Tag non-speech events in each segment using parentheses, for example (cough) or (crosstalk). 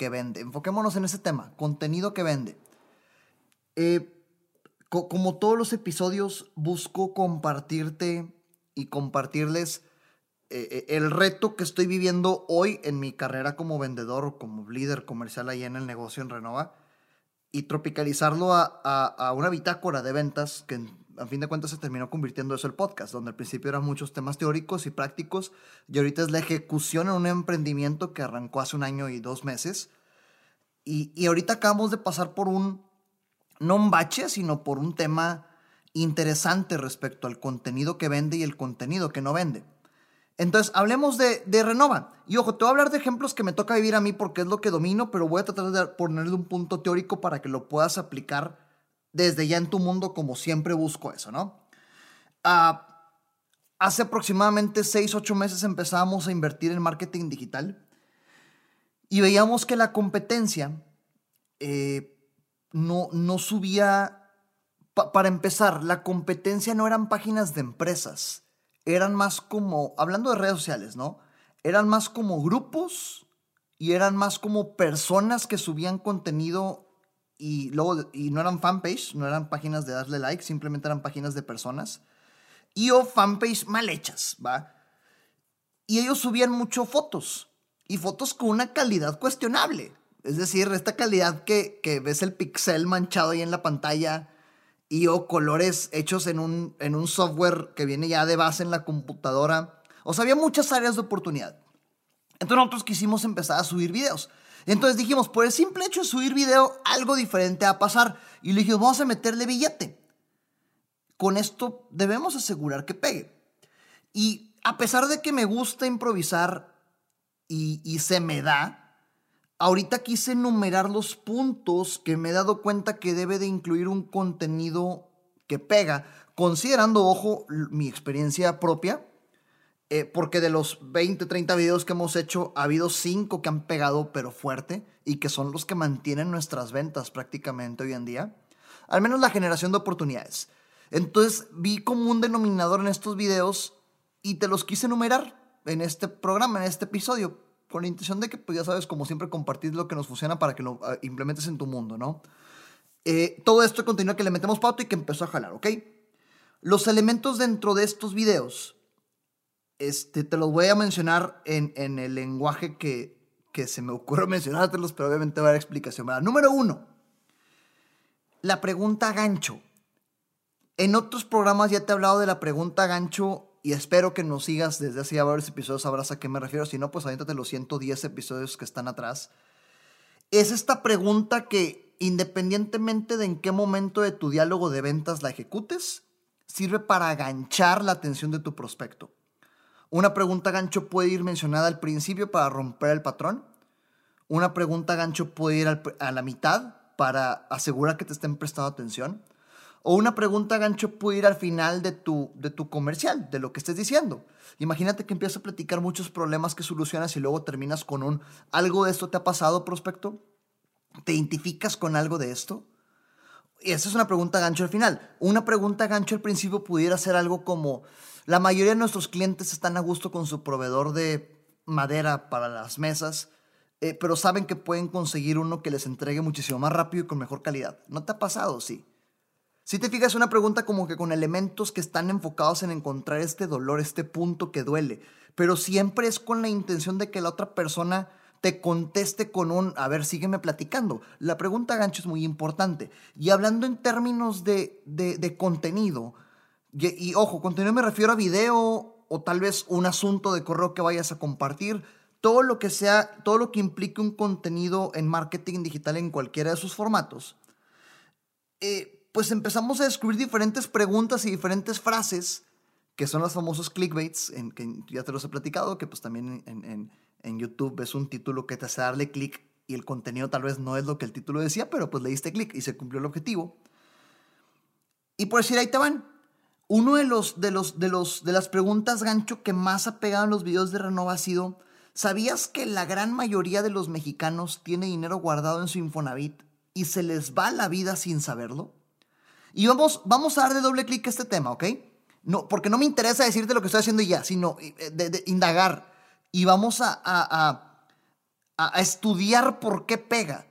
que vende. Enfoquémonos en ese tema, contenido que vende. Eh, como todos los episodios, busco compartirte y compartirles eh, eh, el reto que estoy viviendo hoy en mi carrera como vendedor, como líder comercial ahí en el negocio en Renova, y tropicalizarlo a, a una bitácora de ventas que a fin de cuentas se terminó convirtiendo eso el podcast, donde al principio eran muchos temas teóricos y prácticos, y ahorita es la ejecución en un emprendimiento que arrancó hace un año y dos meses. Y, y ahorita acabamos de pasar por un, no un bache, sino por un tema interesante respecto al contenido que vende y el contenido que no vende. Entonces, hablemos de, de, Renova. Y ojo, te voy a hablar de ejemplos que me toca vivir a mí porque es lo que domino, pero voy a tratar de ponerle un punto teórico para que lo puedas aplicar desde ya en tu mundo como siempre busco eso, ¿no? Ah, hace aproximadamente 6, 8 meses empezamos a invertir en marketing digital y veíamos que la competencia eh, no, no subía, para empezar, la competencia no eran páginas de empresas, eran más como, hablando de redes sociales, ¿no? Eran más como grupos y eran más como personas que subían contenido y luego y no eran fanpage, no eran páginas de darle like, simplemente eran páginas de personas y o fanpage mal hechas, ¿va? Y ellos subían mucho fotos y fotos con una calidad cuestionable. Es decir, esta calidad que, que ves el pixel manchado ahí en la pantalla y o colores hechos en un, en un software que viene ya de base en la computadora. O sea, había muchas áreas de oportunidad. Entonces nosotros quisimos empezar a subir videos. Entonces dijimos, por el simple hecho de subir video, algo diferente va a pasar. Y le dijimos, vamos a meterle billete. Con esto debemos asegurar que pegue. Y a pesar de que me gusta improvisar y, se me da, ahorita quise enumerar los puntos que me he dado cuenta que debe de incluir un contenido que pega, considerando, ojo, mi experiencia propia eh, porque de los 20, 30 videos que hemos hecho, ha habido 5 que han pegado pero fuerte y que son los que mantienen nuestras ventas prácticamente hoy en día. Al menos la generación de oportunidades. Entonces vi como un denominador en estos videos y te los quise enumerar en este programa, en este episodio, con la intención de que, pues ya sabes, como siempre, compartir lo que nos funciona para que lo ah, implementes en tu mundo, ¿no? Eh, todo esto continúa que le metemos pato y que empezó a jalar, ¿ok? Los elementos dentro de estos videos este, te los voy a mencionar en, en el lenguaje que, que, se me ocurre (laughs) mencionártelos, pero obviamente va a haber explicación. Número uno, la pregunta gancho. En otros programas ya te he hablado de la pregunta gancho y espero que nos sigas desde hace ya varios episodios, sabrás a qué me refiero. Si no, pues te los 110 episodios que están atrás. Es esta pregunta que, independientemente de en qué momento de tu diálogo de ventas la ejecutes, sirve para ganchar la atención de tu prospecto. Una pregunta gancho puede ir mencionada al principio para romper el patrón. Una pregunta gancho puede ir a la mitad para asegurar que te estén prestando atención. O una pregunta gancho puede ir al final de tu, de tu comercial, de lo que estés diciendo. Imagínate que empiezas a platicar muchos problemas que solucionas y luego terminas con un ¿algo de esto te ha pasado, prospecto? ¿Te identificas con algo de esto? Y esa es una pregunta gancho al final. Una pregunta gancho al principio pudiera ser algo como la mayoría de nuestros clientes están a gusto con su proveedor de madera para las mesas, eh, pero saben que pueden conseguir uno que les entregue muchísimo más rápido y con mejor calidad. ¿No te ha pasado? Sí. Si te fijas, una pregunta como que con elementos que están enfocados en encontrar este dolor, este punto que duele, pero siempre es con la intención de que la otra persona te conteste con un, a ver, sígueme platicando. La pregunta gancho es muy importante. Y hablando en términos de, de, contenido, y, ojo, contenido me refiero a video o tal vez un asunto de correo que vayas a compartir. Todo lo que sea, todo lo que implique un contenido en marketing digital en cualquiera de sus formatos. Eh, pues empezamos a descubrir diferentes preguntas y diferentes frases que son los famosos clickbaits, en, que ya te los he platicado, que pues también en, en YouTube ves un título que te hace darle clic y el contenido tal vez no es lo que el título decía, pero pues le diste clic y se cumplió el objetivo. Y por decir, ahí te van. Uno de los, de los, de los, de las preguntas gancho que más ha pegado en los videos de Renova ha sido, ¿sabías que la gran mayoría de los mexicanos tiene dinero guardado en su Infonavit y se les va la vida sin saberlo? Y vamos, vamos a darle doble clic este tema, ¿ok? No, porque no me interesa decirte lo que estoy haciendo ya, sino eh, de, indagar. Y vamos a, a, a, estudiar por qué pega.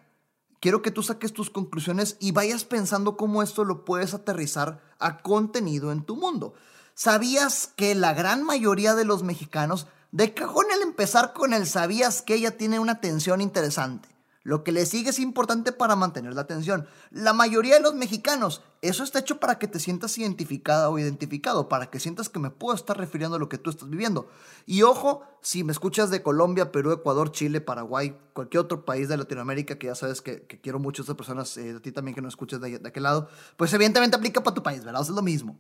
Quiero que tú saques tus conclusiones y vayas pensando cómo esto lo puedes aterrizar a contenido en tu mundo. ¿Sabías que la gran mayoría de los mexicanos, de cajón el empezar con el sabías que ella tiene una atención interesante? Lo que le sigue es importante para mantener la atención. La mayoría de los mexicanos, eso está hecho para que te sientas identificada o identificado, para que sientas que me puedo estar refiriendo a lo que tú estás viviendo. Y ojo, si me escuchas de Colombia, Perú, Ecuador, Chile, Paraguay, cualquier otro país de Latinoamérica, que ya sabes que, quiero mucho a estas personas, eh, a ti también que no escuches de, de aquel lado, pues evidentemente aplica para tu país, ¿verdad? es lo mismo.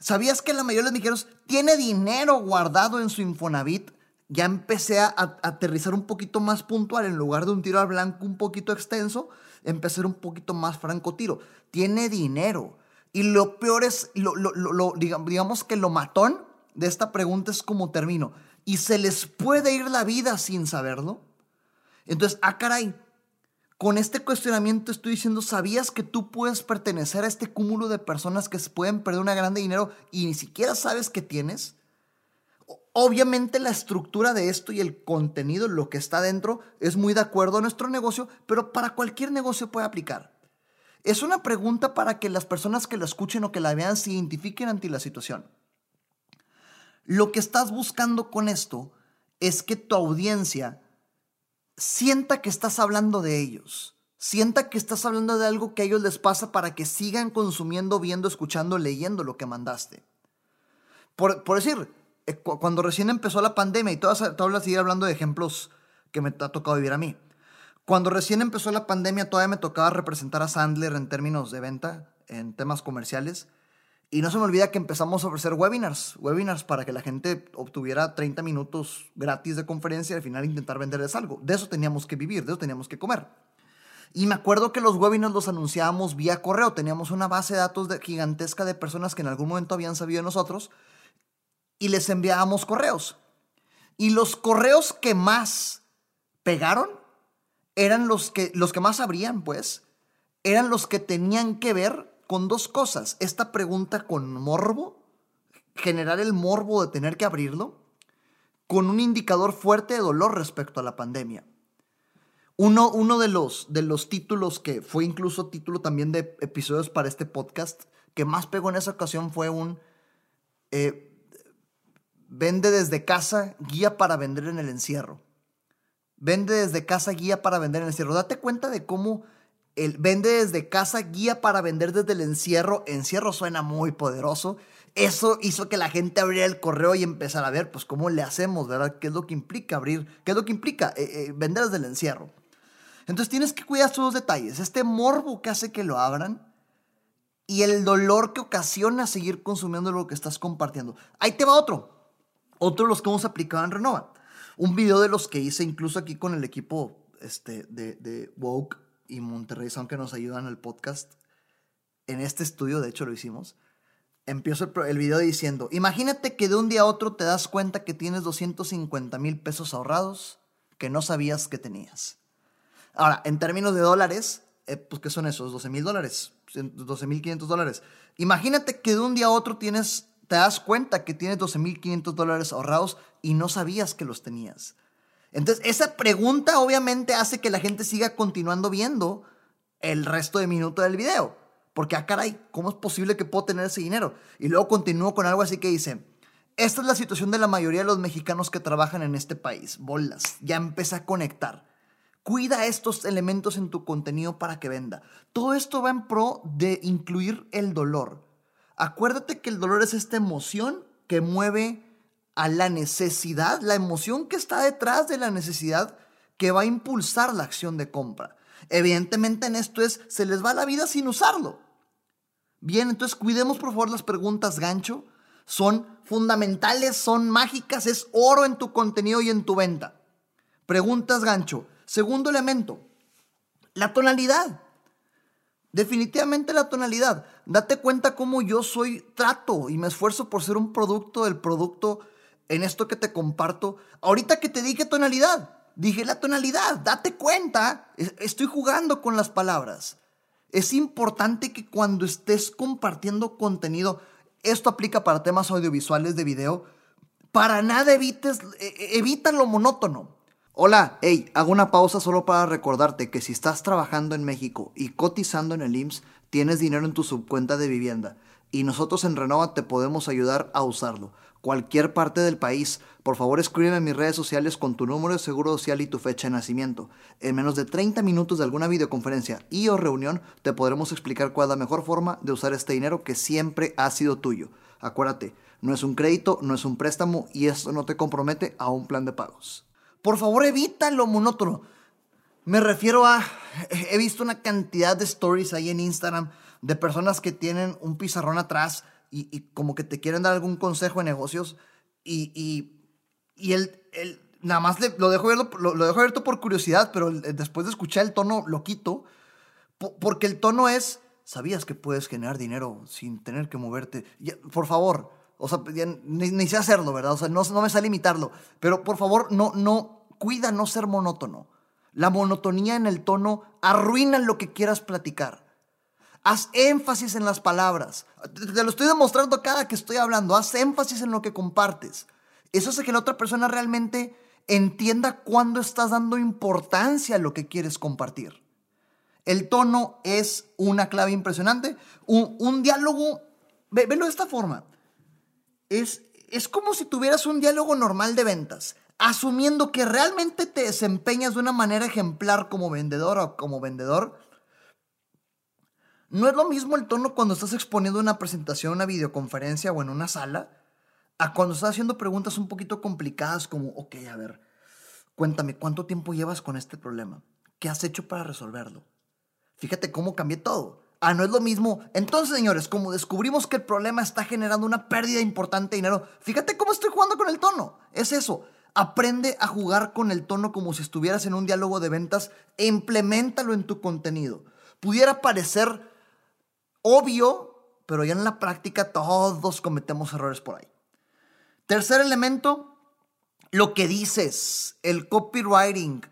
¿Sabías que la mayoría de los mexicanos tiene dinero guardado en su Infonavit? Ya empecé a, aterrizar un poquito más puntual. En lugar de un tiro al blanco un poquito extenso, empecé a un poquito más franco tiro. Tiene dinero. Y lo peor es, lo, digamos que lo matón de esta pregunta es como termino. ¿Y se les puede ir la vida sin saberlo? Entonces, ah, caray, con este cuestionamiento estoy diciendo, ¿sabías que tú puedes pertenecer a este cúmulo de personas que se pueden perder una grande dinero y ni siquiera sabes que tienes? Obviamente la estructura de esto y el contenido, lo que está dentro, es muy de acuerdo a nuestro negocio, pero para cualquier negocio puede aplicar. Es una pregunta para que las personas que la escuchen o que la vean se identifiquen ante la situación. Lo que estás buscando con esto es que tu audiencia sienta que estás hablando de ellos, sienta que estás hablando de algo que a ellos les pasa para que sigan consumiendo, viendo, escuchando, leyendo lo que mandaste. Por, por decir, cuando recién empezó la pandemia, y todas, todas seguir hablando de ejemplos que me ha tocado vivir a mí. Cuando recién empezó la pandemia, todavía me tocaba representar a Sandler en términos de venta, en temas comerciales. Y no se me olvida que empezamos a ofrecer webinars, webinars para que la gente obtuviera 30 minutos gratis de conferencia y al final intentar venderles algo. De eso teníamos que vivir, de eso teníamos que comer. Y me acuerdo que los webinars los anunciábamos vía correo. Teníamos una base de datos gigantesca de personas que en algún momento habían sabido de nosotros y les enviábamos correos. Y los correos que más pegaron eran los que, los que más abrían, pues, eran los que tenían que ver con dos cosas. Esta pregunta con morbo, generar el morbo de tener que abrirlo, con un indicador fuerte de dolor respecto a la pandemia. Uno, uno de, los, de los títulos que fue incluso título también de episodios para este podcast, que más pegó en esa ocasión fue un... Eh, Vende desde casa, guía para vender en el encierro. Vende desde casa, guía para vender en el encierro. Date cuenta de cómo el vende desde casa, guía para vender desde el encierro. Encierro suena muy poderoso. Eso hizo que la gente abriera el correo y empezara a ver, pues, cómo le hacemos, ¿verdad? ¿Qué es lo que implica abrir? ¿Qué es lo que implica eh, eh, vender desde el encierro? Entonces tienes que cuidar estos detalles. Este morbo que hace que lo abran y el dolor que ocasiona seguir consumiendo lo que estás compartiendo. Ahí te va otro. Otro de los que hemos aplicado en Renova. Un video de los que hice incluso aquí con el equipo este, de, de Woke y Monterrey Sound que nos ayudan al podcast. En este estudio, de hecho, lo hicimos. Empiezo el, el video diciendo, imagínate que de un día a otro te das cuenta que tienes 250 mil pesos ahorrados que no sabías que tenías. Ahora, en términos de dólares, eh, pues ¿qué son esos? 12 mil dólares, 12 mil 500 dólares. Imagínate que de un día a otro tienes te das cuenta que tienes 12.500 dólares ahorrados y no sabías que los tenías. Entonces, esa pregunta obviamente hace que la gente siga continuando viendo el resto de minuto del video. Porque, ah, caray, ¿cómo es posible que puedo tener ese dinero? Y luego continúo con algo así que dice, esta es la situación de la mayoría de los mexicanos que trabajan en este país. Bolas, ya empieza a conectar. Cuida estos elementos en tu contenido para que venda. Todo esto va en pro de incluir el dolor. Acuérdate que el dolor es esta emoción que mueve a la necesidad, la emoción que está detrás de la necesidad que va a impulsar la acción de compra. Evidentemente en esto es, se les va la vida sin usarlo. Bien, entonces cuidemos por favor las preguntas gancho. Son fundamentales, son mágicas, es oro en tu contenido y en tu venta. Preguntas gancho. Segundo elemento, la tonalidad. Definitivamente la tonalidad. Date cuenta cómo yo soy, trato y me esfuerzo por ser un producto del producto en esto que te comparto. Ahorita que te dije tonalidad, dije la tonalidad, date cuenta, estoy jugando con las palabras. Es importante que cuando estés compartiendo contenido, esto aplica para temas audiovisuales de video, para nada evites, e, e, evita lo monótono. Hola, hey, hago una pausa solo para recordarte que si estás trabajando en México y cotizando en el IMSS, tienes dinero en tu subcuenta de vivienda y nosotros en Renova te podemos ayudar a usarlo. Cualquier parte del país, por favor escríbeme en mis redes sociales con tu número de seguro social y tu fecha de nacimiento. En menos de 30 minutos de alguna videoconferencia y o reunión te podremos explicar cuál es la mejor forma de usar este dinero que siempre ha sido tuyo. Acuérdate, no es un crédito, no es un préstamo y esto no te compromete a un plan de pagos. Por favor, evita lo monótono. Me refiero a, he visto una cantidad de stories ahí en Instagram de personas que tienen un pizarrón atrás y, como que te quieren dar algún consejo de negocios y, y, y él, nada más lo, dejo abierto, lo, dejo abierto por curiosidad, pero después de escuchar el tono lo quito porque el tono es, ¿sabías que puedes generar dinero sin tener que moverte? por favor, o sea, ni, sé hacerlo, ¿verdad? O sea, no, no me sale imitarlo. Pero por favor, no, no, cuida no ser monótono. La monotonía en el tono arruina lo que quieras platicar. Haz énfasis en las palabras. Te lo estoy demostrando cada que estoy hablando. Haz énfasis en lo que compartes. Eso hace que la otra persona realmente entienda cuándo estás dando importancia a lo que quieres compartir. El tono es una clave impresionante. Un, diálogo, velo de esta forma es, es como si tuvieras un diálogo normal de ventas, asumiendo que realmente te desempeñas de una manera ejemplar como vendedor o como vendedor. No es lo mismo el tono cuando estás exponiendo una presentación, una videoconferencia o en una sala, a cuando estás haciendo preguntas un poquito complicadas como, ok, a ver, cuéntame, ¿cuánto tiempo llevas con este problema? ¿Qué has hecho para resolverlo? Fíjate cómo cambié todo. Ah, no es lo mismo. Entonces, señores, como descubrimos que el problema está generando una pérdida importante de dinero, fíjate cómo estoy jugando con el tono. Es eso. Aprende a jugar con el tono como si estuvieras en un diálogo de ventas e implementalo en tu contenido. Pudiera parecer obvio, pero ya en la práctica todos cometemos errores por ahí. Tercer elemento, lo que dices, el copywriting.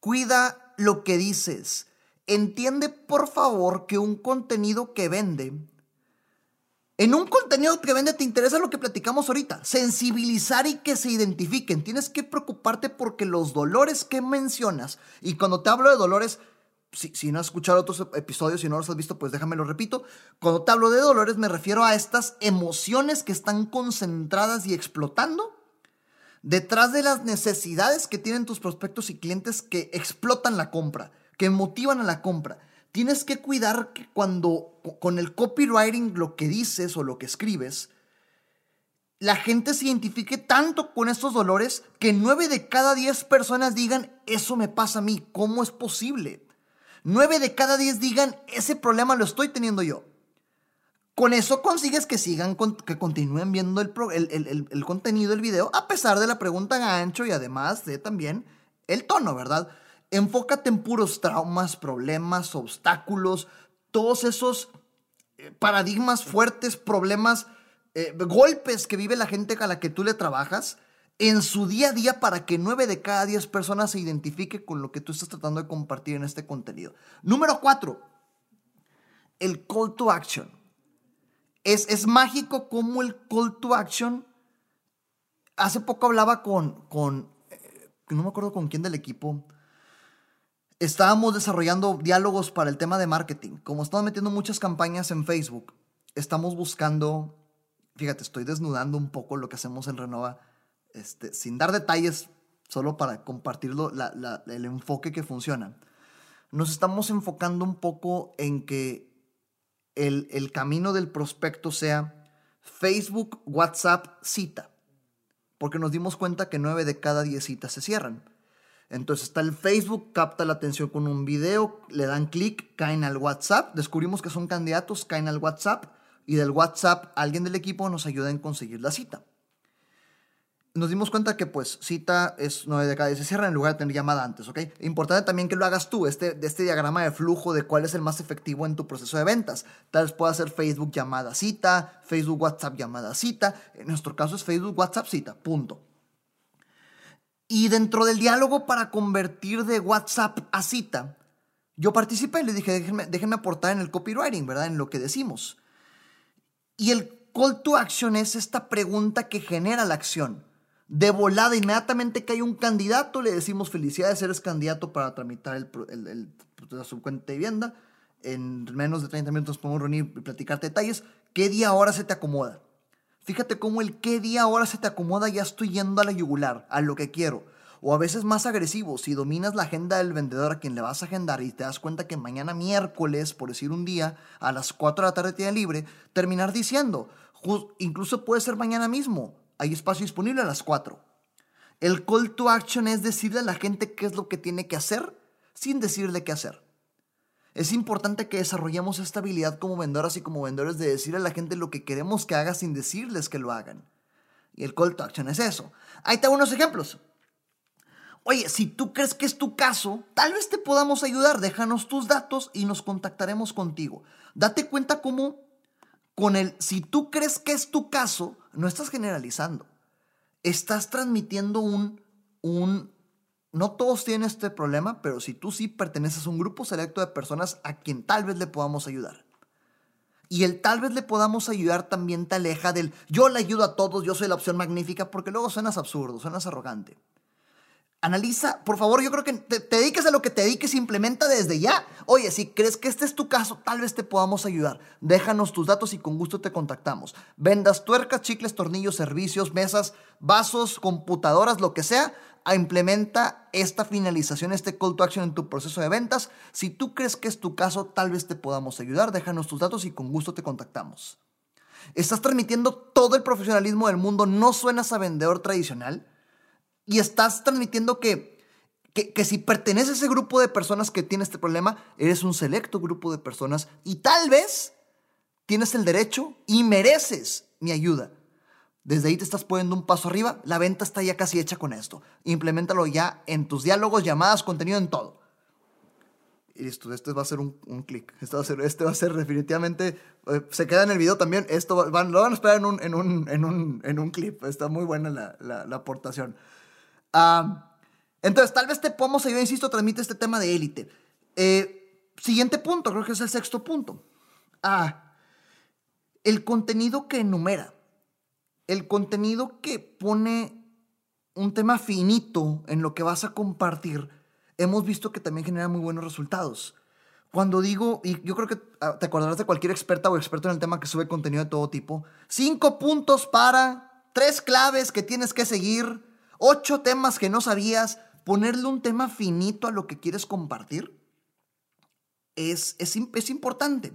Cuida lo que dices. Entiende por favor que un contenido que vende, en un contenido que vende te interesa lo que platicamos ahorita, sensibilizar y que se identifiquen. Tienes que preocuparte porque los dolores que mencionas, y cuando te hablo de dolores, si, no has escuchado otros episodios, si no los has visto, pues déjame lo repito. Cuando te hablo de dolores, me refiero a estas emociones que están concentradas y explotando detrás de las necesidades que tienen tus prospectos y clientes que explotan la compra que motivan a la compra. Tienes que cuidar que cuando con el copywriting lo que dices o lo que escribes, la gente se identifique tanto con estos dolores que nueve de cada diez personas digan, eso me pasa a mí, ¿cómo es posible? Nueve de cada diez digan, ese problema lo estoy teniendo yo. Con eso consigues que sigan, que continúen viendo el contenido del video, a pesar de la pregunta gancho y además de también el tono, ¿verdad? Enfócate en puros traumas, problemas, obstáculos, todos esos eh, paradigmas fuertes, problemas, eh, golpes que vive la gente a la que tú le trabajas en su día a día para que nueve de cada diez personas se identifique con lo que tú estás tratando de compartir en este contenido. Número cuatro, el call to action. Es, es mágico como el call to action. Hace poco hablaba con, con, eh, no me acuerdo con quién del equipo, estábamos desarrollando diálogos para el tema de marketing. Como estamos metiendo muchas campañas en Facebook, estamos buscando, fíjate, estoy desnudando un poco lo que hacemos en Renova, este, sin dar detalles, solo para compartirlo, el enfoque que funciona. Nos estamos enfocando un poco en que el, el camino del prospecto sea Facebook, WhatsApp, cita. Porque nos dimos cuenta que 9 de cada 10 citas se cierran. Entonces está el Facebook, capta la atención con un video, le dan clic, caen al WhatsApp, descubrimos que son candidatos, caen al WhatsApp y del WhatsApp alguien del equipo nos ayuda en conseguir la cita. nos dimos cuenta que pues cita es 9 de cada 10 se cierra en lugar de tener llamada antes, ¿ok? Importante también que lo hagas tú, este, este diagrama de flujo de cuál es el más efectivo en tu proceso de ventas. Tal vez pueda ser Facebook llamada cita, Facebook WhatsApp llamada cita, en nuestro caso es Facebook WhatsApp cita, punto. Y dentro del diálogo para convertir de WhatsApp a cita, yo participé y le dije, déjenme, aportar en el copywriting, ¿verdad? En lo que decimos. Y el call to action es esta pregunta que genera la acción de volada, inmediatamente que hay un candidato, le decimos felicidades, eres candidato para tramitar el, el, el, su cuenta de vivienda. En menos de 30 minutos podemos reunir y platicarte detalles. ¿Qué día ahora se te acomoda? Fíjate cómo el qué día ahora se te acomoda ya estoy yendo a la yugular, a lo que quiero. O a veces más agresivo, si dominas la agenda del vendedor a quien le vas a agendar y te das cuenta que mañana miércoles, por decir un día, a las 4 de la tarde tiene libre, terminar diciendo, incluso puede ser mañana mismo, hay espacio disponible a las 4. El call to action es decirle a la gente qué es lo que tiene que hacer sin decirle qué hacer. Es importante que desarrollemos esta habilidad como vendoras y como vendedores de decirle a la gente lo que queremos que haga sin decirles que lo hagan. Y el call to action es eso. Ahí te unos ejemplos. Oye, si tú crees que es tu caso, tal vez te podamos ayudar. Déjanos tus datos y nos contactaremos contigo. Date cuenta cómo con el, si tú crees que es tu caso, no estás generalizando. Estás transmitiendo un, un, no todos tienen este problema, pero si tú sí perteneces a un grupo selecto de personas a quien tal vez le podamos ayudar. Y el tal vez le podamos ayudar también te aleja del yo le ayudo a todos, yo soy la opción magnífica, porque luego suenas absurdo, suenas arrogante. Analiza, por favor, yo creo que te, dediques a lo que te dediques, implementa desde ya. Oye, si crees que este es tu caso, tal vez te podamos ayudar. Déjanos tus datos y con gusto te contactamos. Vendas tuercas, chicles, tornillos, servicios, mesas, vasos, computadoras, lo que sea. Implementa esta finalización, este call to action en tu proceso de ventas. Si tú crees que es tu caso, tal vez te podamos ayudar. Déjanos tus datos y con gusto te contactamos. Estás transmitiendo todo el profesionalismo del mundo. No suenas a vendedor tradicional y estás transmitiendo que, que, si perteneces a ese grupo de personas que tiene este problema, eres un selecto grupo de personas y tal vez tienes el derecho y mereces mi ayuda. Desde ahí te estás poniendo un paso arriba, la venta está ya casi hecha con esto. Implementalo ya en tus diálogos, llamadas, contenido, en todo. Y listo, este va a ser un, un clic. Este va a ser, este va a ser definitivamente. Eh, se queda en el video también. Esto lo van a esperar en un, en un, en un, en un clip. Está muy buena la, la, la aportación entonces, tal vez te podemos ayudar, insisto, transmite este tema de élite. Eh, siguiente punto, creo que es el sexto punto. Ah, el contenido que enumera. El contenido que pone un tema finito en lo que vas a compartir, hemos visto que también genera muy buenos resultados. Cuando digo, y yo creo que ah, te acordarás de cualquier experta o experto en el tema que sube contenido de todo tipo, cinco puntos para, tres claves que tienes que seguir, ocho temas que no sabías, ponerle un tema finito a lo que quieres compartir es, es, es importante.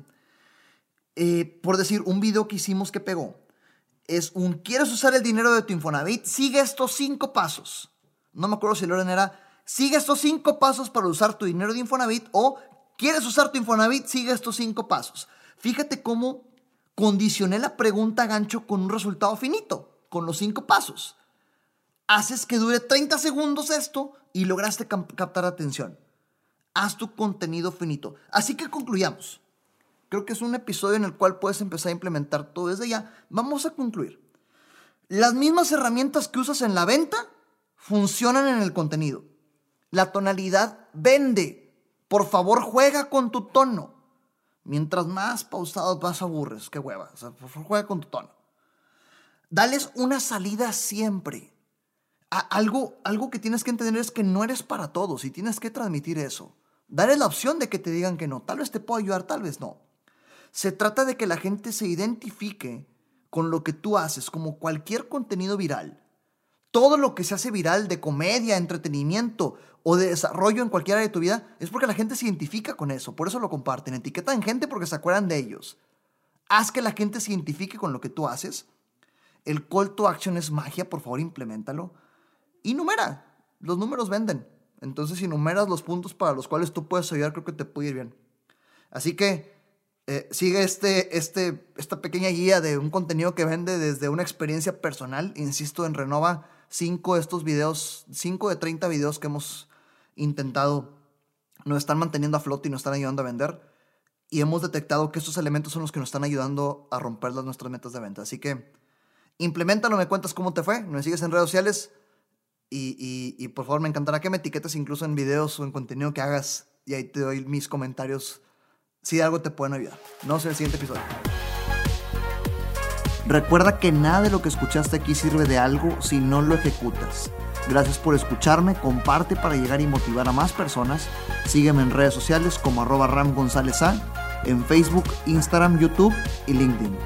Eh, por decir, un video que hicimos que pegó es un, ¿quieres usar el dinero de tu Infonavit? Sigue estos cinco pasos. No me acuerdo si el orden era, sigue estos cinco pasos para usar tu dinero de Infonavit o ¿quieres usar tu Infonavit? Sigue estos cinco pasos. Fíjate cómo condicioné la pregunta gancho con un resultado finito, con los cinco pasos haces que dure 30 segundos esto y lograste captar atención. Haz tu contenido finito. Así que concluyamos. Creo que es un episodio en el cual puedes empezar a implementar todo desde ya. Vamos a concluir. Las mismas herramientas que usas en la venta funcionan en el contenido. La tonalidad vende. Por favor, juega con tu tono. Mientras más pausados más aburres. Qué hueva. por favor, juega con tu tono. Dales una salida siempre algo, algo que tienes que entender es que no eres para todos y tienes que transmitir eso. Darles la opción de que te digan que no. Tal vez te puedo ayudar, tal vez no. Se trata de que la gente se identifique con lo que tú haces, como cualquier contenido viral. Todo lo que se hace viral de comedia, entretenimiento o de desarrollo en cualquier área de tu vida es porque la gente se identifica con eso. Por eso lo comparten. Etiquetan gente porque se acuerdan de ellos. Haz que la gente se identifique con lo que tú haces. El call to action es magia, por favor, implementalo y numera. Los números venden. Entonces, si numeras los puntos para los cuales tú puedes ayudar, creo que te puede ir bien. Así que eh, sigue este, este, esta pequeña guía de un contenido que vende desde una experiencia personal. Insisto, en Renova 5 de estos videos, 5 de 30 videos que hemos intentado, nos están manteniendo a flote y nos están ayudando a vender. Y hemos detectado que estos elementos son los que nos están ayudando a romper las nuestras metas de venta. Así que implementalo, me cuentas cómo te fue, me sigues en redes sociales y, y, y por favor me encantará que me etiquetes incluso en videos o en contenido que hagas y ahí te doy mis comentarios si algo te pueden ayudar. Nos vemos en el siguiente episodio. Recuerda que nada de lo que escuchaste aquí sirve de algo si no lo ejecutas. Gracias por escucharme, comparte para llegar y motivar a más personas. Sígueme en redes sociales como arroba Ram en Facebook, Instagram, YouTube y LinkedIn.